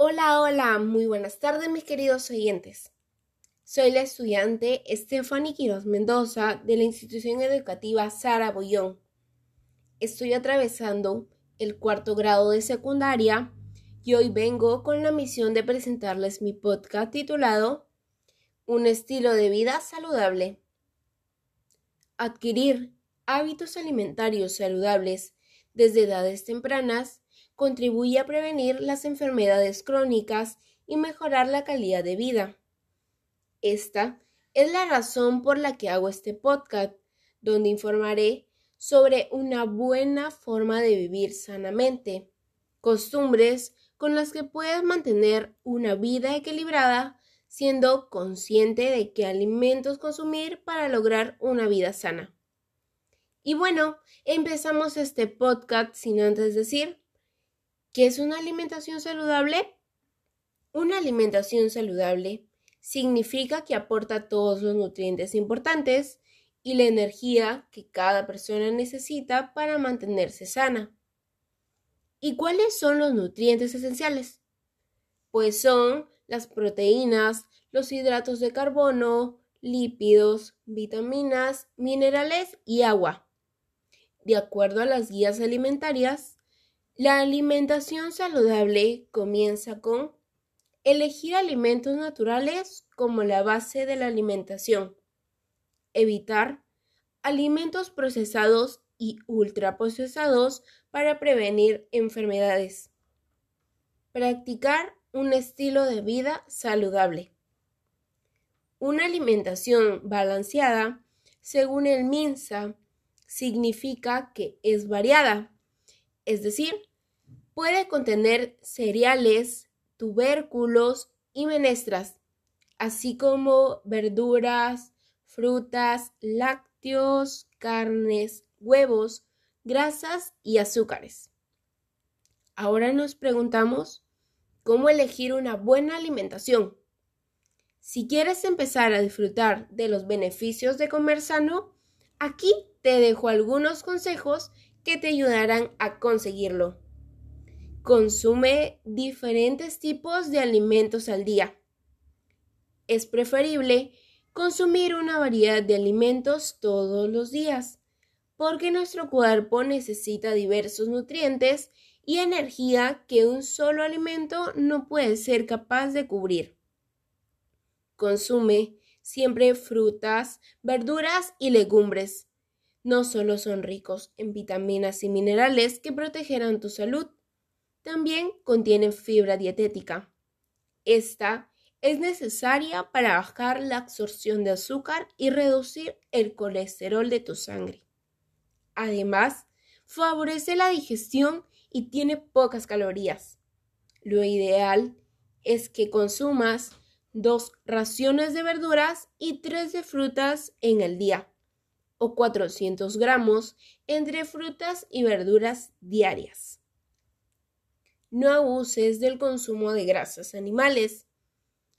Hola, hola, muy buenas tardes mis queridos oyentes. Soy la estudiante Stephanie Quiroz Mendoza de la institución educativa Sara Bollón. Estoy atravesando el cuarto grado de secundaria y hoy vengo con la misión de presentarles mi podcast titulado Un estilo de vida saludable. Adquirir hábitos alimentarios saludables desde edades tempranas contribuye a prevenir las enfermedades crónicas y mejorar la calidad de vida. Esta es la razón por la que hago este podcast, donde informaré sobre una buena forma de vivir sanamente, costumbres con las que puedes mantener una vida equilibrada siendo consciente de qué alimentos consumir para lograr una vida sana. Y bueno, empezamos este podcast sin antes decir ¿Qué es una alimentación saludable? Una alimentación saludable significa que aporta todos los nutrientes importantes y la energía que cada persona necesita para mantenerse sana. ¿Y cuáles son los nutrientes esenciales? Pues son las proteínas, los hidratos de carbono, lípidos, vitaminas, minerales y agua. De acuerdo a las guías alimentarias, la alimentación saludable comienza con elegir alimentos naturales como la base de la alimentación, evitar alimentos procesados y ultraprocesados para prevenir enfermedades, practicar un estilo de vida saludable. Una alimentación balanceada, según el MINSA, significa que es variada, es decir, Puede contener cereales, tubérculos y menestras, así como verduras, frutas, lácteos, carnes, huevos, grasas y azúcares. Ahora nos preguntamos cómo elegir una buena alimentación. Si quieres empezar a disfrutar de los beneficios de comer sano, aquí te dejo algunos consejos que te ayudarán a conseguirlo. Consume diferentes tipos de alimentos al día. Es preferible consumir una variedad de alimentos todos los días, porque nuestro cuerpo necesita diversos nutrientes y energía que un solo alimento no puede ser capaz de cubrir. Consume siempre frutas, verduras y legumbres. No solo son ricos en vitaminas y minerales que protegerán tu salud, también contienen fibra dietética. Esta es necesaria para bajar la absorción de azúcar y reducir el colesterol de tu sangre. Además, favorece la digestión y tiene pocas calorías. Lo ideal es que consumas dos raciones de verduras y tres de frutas en el día, o 400 gramos entre frutas y verduras diarias no abuses del consumo de grasas animales.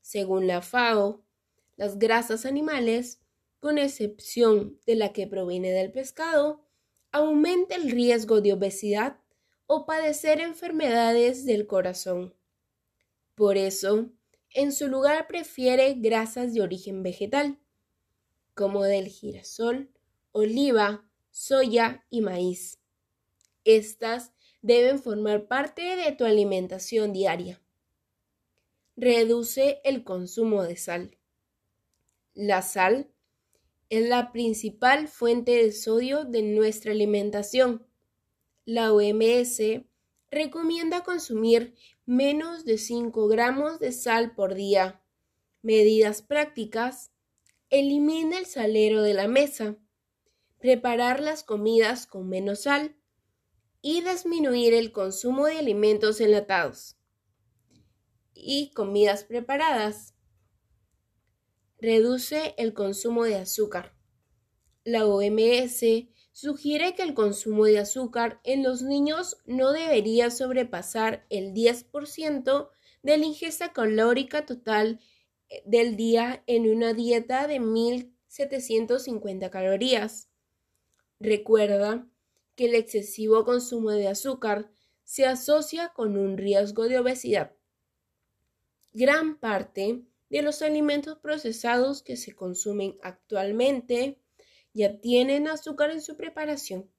Según la FAO, las grasas animales, con excepción de la que proviene del pescado, aumenta el riesgo de obesidad o padecer enfermedades del corazón. Por eso, en su lugar prefiere grasas de origen vegetal, como del girasol, oliva, soya y maíz. Estas deben formar parte de tu alimentación diaria. Reduce el consumo de sal. La sal es la principal fuente de sodio de nuestra alimentación. La OMS recomienda consumir menos de 5 gramos de sal por día. Medidas prácticas. Elimina el salero de la mesa. Preparar las comidas con menos sal y disminuir el consumo de alimentos enlatados y comidas preparadas. Reduce el consumo de azúcar. La OMS sugiere que el consumo de azúcar en los niños no debería sobrepasar el 10% de la ingesta calórica total eh, del día en una dieta de 1750 calorías. Recuerda que el excesivo consumo de azúcar se asocia con un riesgo de obesidad. gran parte de los alimentos procesados que se consumen actualmente ya tienen azúcar en su preparación.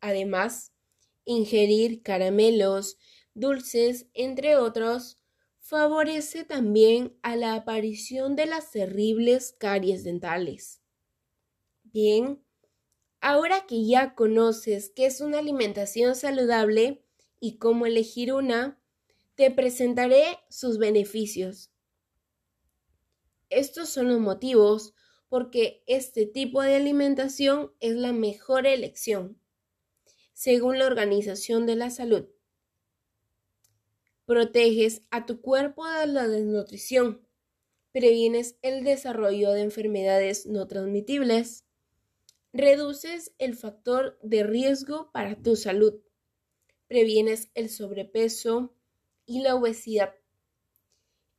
Además, ingerir caramelos, dulces, entre otros, favorece también a la aparición de las terribles caries dentales. Bien, ahora que ya conoces qué es una alimentación saludable y cómo elegir una, te presentaré sus beneficios. Estos son los motivos porque este tipo de alimentación es la mejor elección, según la Organización de la Salud. Proteges a tu cuerpo de la desnutrición. Previenes el desarrollo de enfermedades no transmitibles. Reduces el factor de riesgo para tu salud. Previenes el sobrepeso y la obesidad.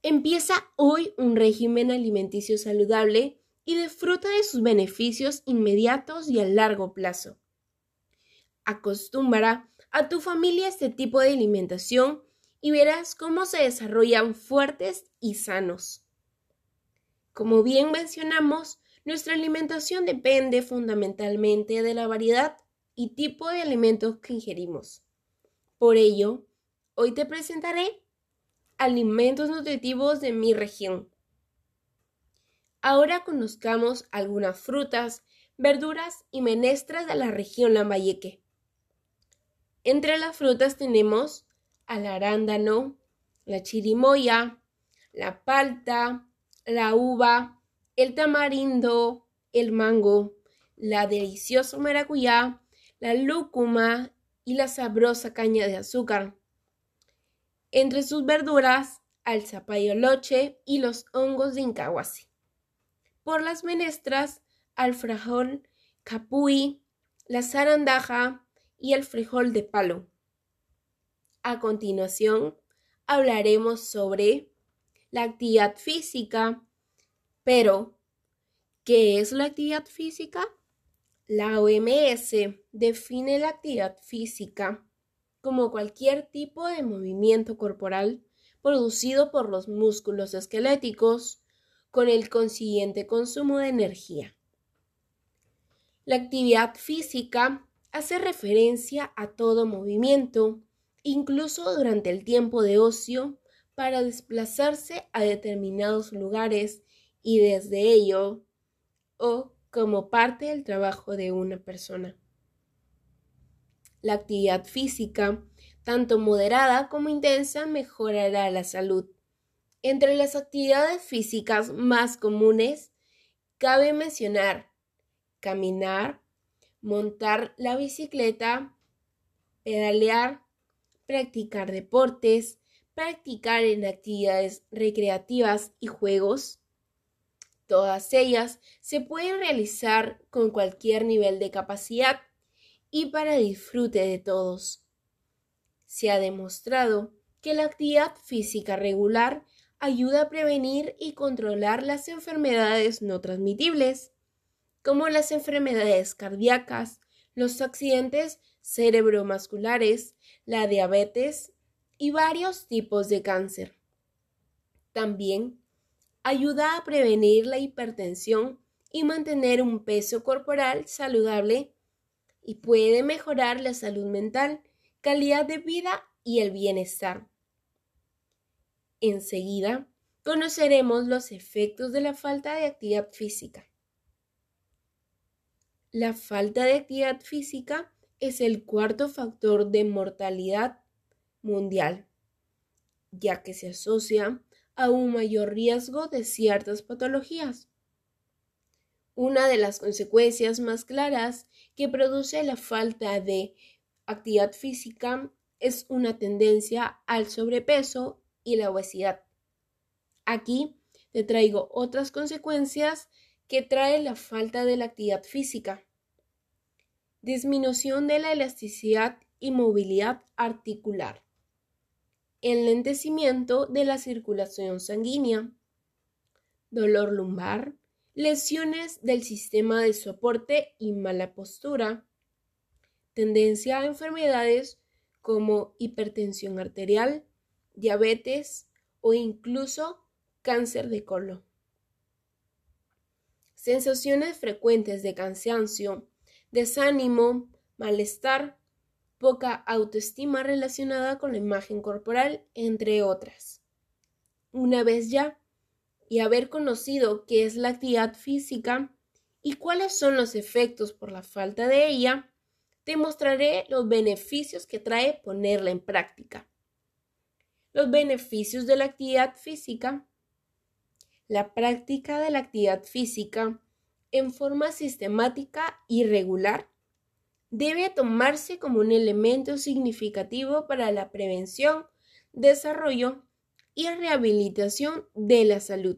Empieza hoy un régimen alimenticio saludable y disfruta de sus beneficios inmediatos y a largo plazo. Acostumbra a tu familia este tipo de alimentación y verás cómo se desarrollan fuertes y sanos. Como bien mencionamos, nuestra alimentación depende fundamentalmente de la variedad y tipo de alimentos que ingerimos. Por ello, hoy te presentaré alimentos nutritivos de mi región. Ahora conozcamos algunas frutas, verduras y menestras de la región Lambayeque. Entre las frutas tenemos al arándano, la chirimoya, la palta, la uva, el tamarindo, el mango, la deliciosa maracuyá, la lúcuma y la sabrosa caña de azúcar. Entre sus verduras, al zapayoloche y los hongos de incahuasi. Por las menestras, al frijol capuy, la zarandaja y el frijol de palo. A continuación, hablaremos sobre la actividad física. Pero, ¿qué es la actividad física? La OMS define la actividad física como cualquier tipo de movimiento corporal producido por los músculos esqueléticos con el consiguiente consumo de energía. La actividad física hace referencia a todo movimiento incluso durante el tiempo de ocio, para desplazarse a determinados lugares y desde ello o como parte del trabajo de una persona. La actividad física, tanto moderada como intensa, mejorará la salud. Entre las actividades físicas más comunes, cabe mencionar caminar, montar la bicicleta, pedalear, practicar deportes, practicar en actividades recreativas y juegos. Todas ellas se pueden realizar con cualquier nivel de capacidad y para disfrute de todos. Se ha demostrado que la actividad física regular ayuda a prevenir y controlar las enfermedades no transmitibles, como las enfermedades cardíacas, los accidentes cerebromusculares, la diabetes y varios tipos de cáncer. También ayuda a prevenir la hipertensión y mantener un peso corporal saludable y puede mejorar la salud mental, calidad de vida y el bienestar. Enseguida conoceremos los efectos de la falta de actividad física. La falta de actividad física es el cuarto factor de mortalidad mundial, ya que se asocia a un mayor riesgo de ciertas patologías. Una de las consecuencias más claras que produce la falta de actividad física es una tendencia al sobrepeso y la obesidad. Aquí te traigo otras consecuencias que trae la falta de la actividad física disminución de la elasticidad y movilidad articular, enlentecimiento de la circulación sanguínea, dolor lumbar, lesiones del sistema de soporte y mala postura, tendencia a enfermedades como hipertensión arterial, diabetes, o incluso cáncer de colon. Sensaciones frecuentes de cansancio, desánimo, malestar, poca autoestima relacionada con la imagen corporal, entre otras. Una vez ya, y haber conocido qué es la actividad física y cuáles son los efectos por la falta de ella, te mostraré los beneficios que trae ponerla en práctica. Los beneficios de la actividad física. La práctica de la actividad física en forma sistemática y regular debe tomarse como un elemento significativo para la prevención, desarrollo y rehabilitación de la salud.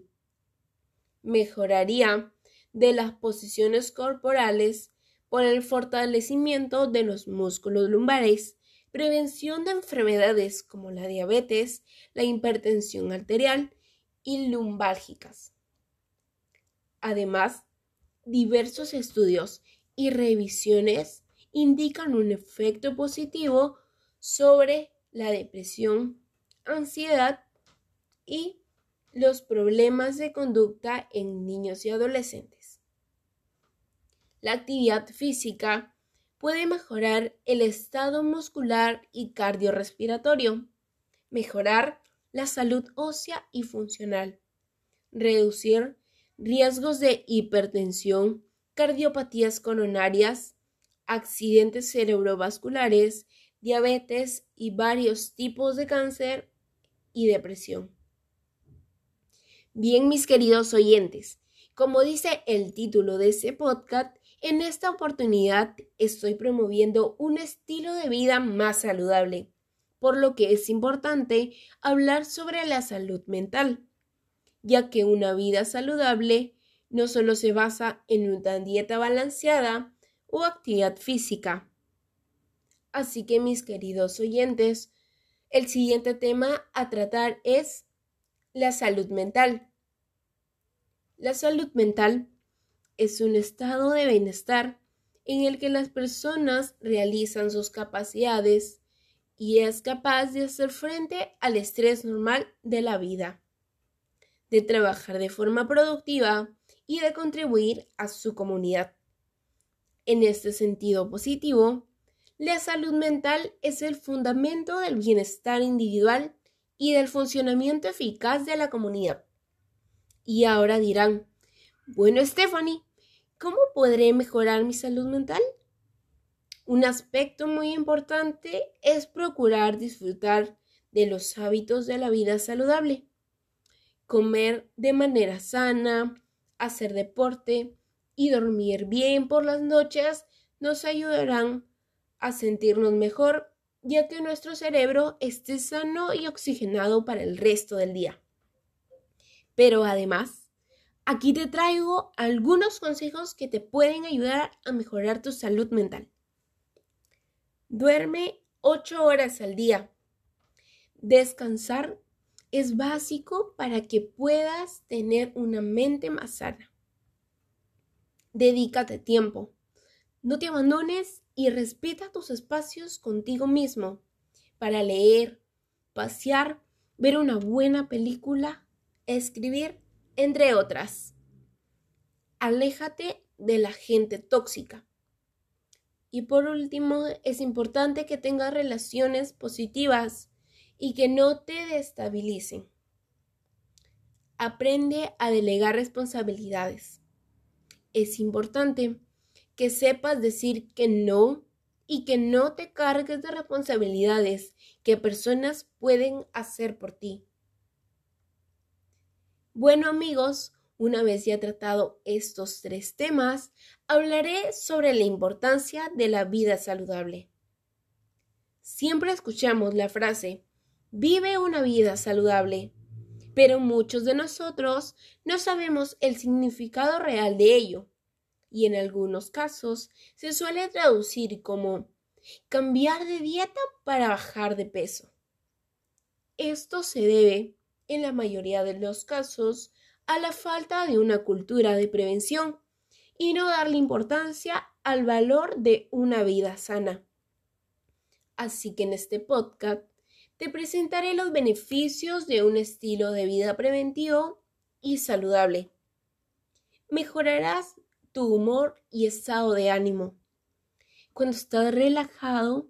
Mejoraría de las posiciones corporales por el fortalecimiento de los músculos lumbares, prevención de enfermedades como la diabetes, la hipertensión arterial y lumbálgicas. Además, diversos estudios y revisiones indican un efecto positivo sobre la depresión, ansiedad y los problemas de conducta en niños y adolescentes. La actividad física puede mejorar el estado muscular y cardiorrespiratorio, mejorar la salud ósea y funcional, reducir riesgos de hipertensión, cardiopatías coronarias, accidentes cerebrovasculares, diabetes y varios tipos de cáncer y depresión. Bien, mis queridos oyentes, como dice el título de ese podcast, en esta oportunidad estoy promoviendo un estilo de vida más saludable, por lo que es importante hablar sobre la salud mental, ya que una vida saludable no solo se basa en una dieta balanceada o actividad física. Así que mis queridos oyentes, el siguiente tema a tratar es la salud mental. La salud mental es un estado de bienestar en el que las personas realizan sus capacidades y es capaz de hacer frente al estrés normal de la vida, de trabajar de forma productiva y de contribuir a su comunidad. En este sentido positivo, la salud mental es el fundamento del bienestar individual y del funcionamiento eficaz de la comunidad. Y ahora dirán, bueno, Stephanie, ¿cómo podré mejorar mi salud mental? Un aspecto muy importante es procurar disfrutar de los hábitos de la vida saludable. Comer de manera sana, hacer deporte y dormir bien por las noches nos ayudarán a sentirnos mejor ya que nuestro cerebro esté sano y oxigenado para el resto del día. Pero además, aquí te traigo algunos consejos que te pueden ayudar a mejorar tu salud mental. Duerme 8 horas al día. Descansar es básico para que puedas tener una mente más sana. Dedícate tiempo. No te abandones y respeta tus espacios contigo mismo para leer, pasear, ver una buena película, escribir, entre otras. Aléjate de la gente tóxica. Y por último, es importante que tengas relaciones positivas y que no te destabilicen. Aprende a delegar responsabilidades. Es importante que sepas decir que no y que no te cargues de responsabilidades que personas pueden hacer por ti. Bueno amigos, una vez ya tratado estos tres temas, hablaré sobre la importancia de la vida saludable. Siempre escuchamos la frase, vive una vida saludable, pero muchos de nosotros no sabemos el significado real de ello y en algunos casos se suele traducir como cambiar de dieta para bajar de peso. Esto se debe, en la mayoría de los casos, a la falta de una cultura de prevención y no darle importancia al valor de una vida sana. Así que en este podcast te presentaré los beneficios de un estilo de vida preventivo y saludable. Mejorarás tu humor y estado de ánimo. Cuando estás relajado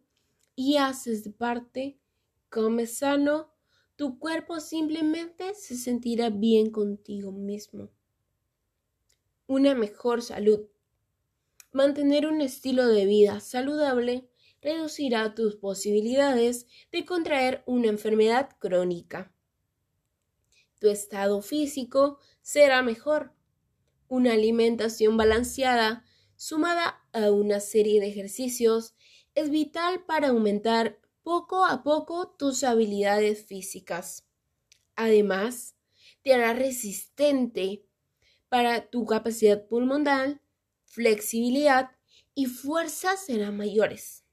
y haces de parte, comes sano, tu cuerpo simplemente se sentirá bien contigo mismo. Una mejor salud. Mantener un estilo de vida saludable reducirá tus posibilidades de contraer una enfermedad crónica. Tu estado físico será mejor. Una alimentación balanceada, sumada a una serie de ejercicios, es vital para aumentar poco a poco tus habilidades físicas. Además, te hará resistente para tu capacidad pulmonar, flexibilidad y fuerza serán mayores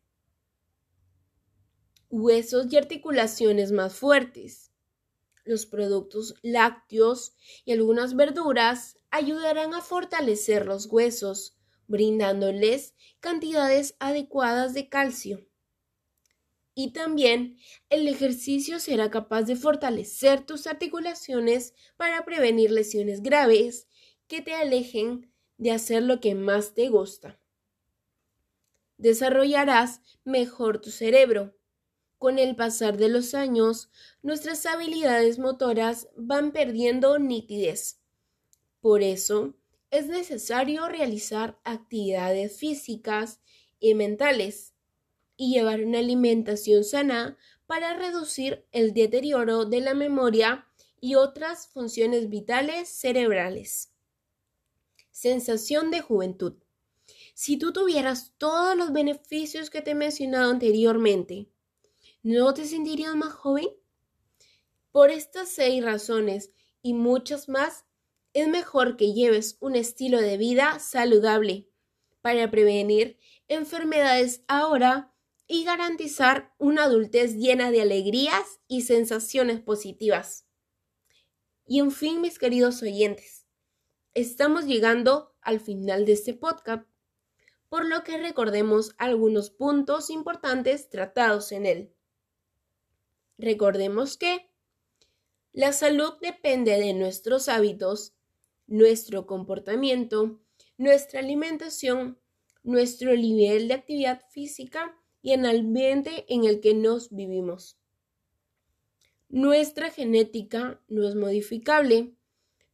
huesos y articulaciones más fuertes. Los productos lácteos y algunas verduras ayudarán a fortalecer los huesos, brindándoles cantidades adecuadas de calcio. Y también el ejercicio será capaz de fortalecer tus articulaciones para prevenir lesiones graves que te alejen de hacer lo que más te gusta. Desarrollarás mejor tu cerebro, con el pasar de los años, nuestras habilidades motoras van perdiendo nitidez. Por eso, es necesario realizar actividades físicas y mentales y llevar una alimentación sana para reducir el deterioro de la memoria y otras funciones vitales cerebrales. Sensación de juventud. Si tú tuvieras todos los beneficios que te he mencionado anteriormente, ¿no te sentirías más joven? Por estas seis razones y muchas más, es mejor que lleves un estilo de vida saludable para prevenir enfermedades ahora y garantizar una adultez llena de alegrías y sensaciones positivas. Y en fin, mis queridos oyentes, estamos llegando al final de este podcast, por lo que recordemos algunos puntos importantes tratados en él. Recordemos que la salud depende de nuestros hábitos, nuestro comportamiento, nuestra alimentación, nuestro nivel de actividad física y el ambiente en el que nos vivimos. Nuestra genética no es modificable,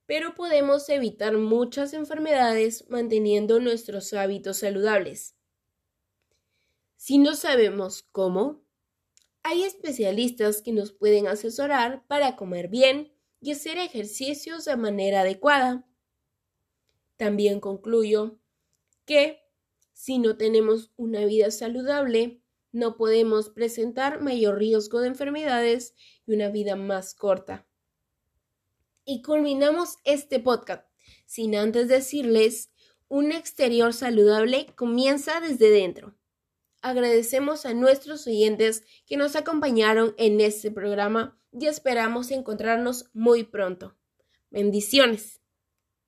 pero podemos evitar muchas enfermedades manteniendo nuestros hábitos saludables. Si no sabemos cómo, hay especialistas que nos pueden asesorar para comer bien y hacer ejercicios de manera adecuada. También concluyo que si no tenemos una vida saludable, no podemos presentar mayor riesgo de enfermedades y una vida más corta. Y culminamos este podcast sin antes decirles, un exterior saludable comienza desde dentro. Agradecemos a nuestros oyentes que nos acompañaron en este programa y esperamos encontrarnos muy pronto. Bendiciones.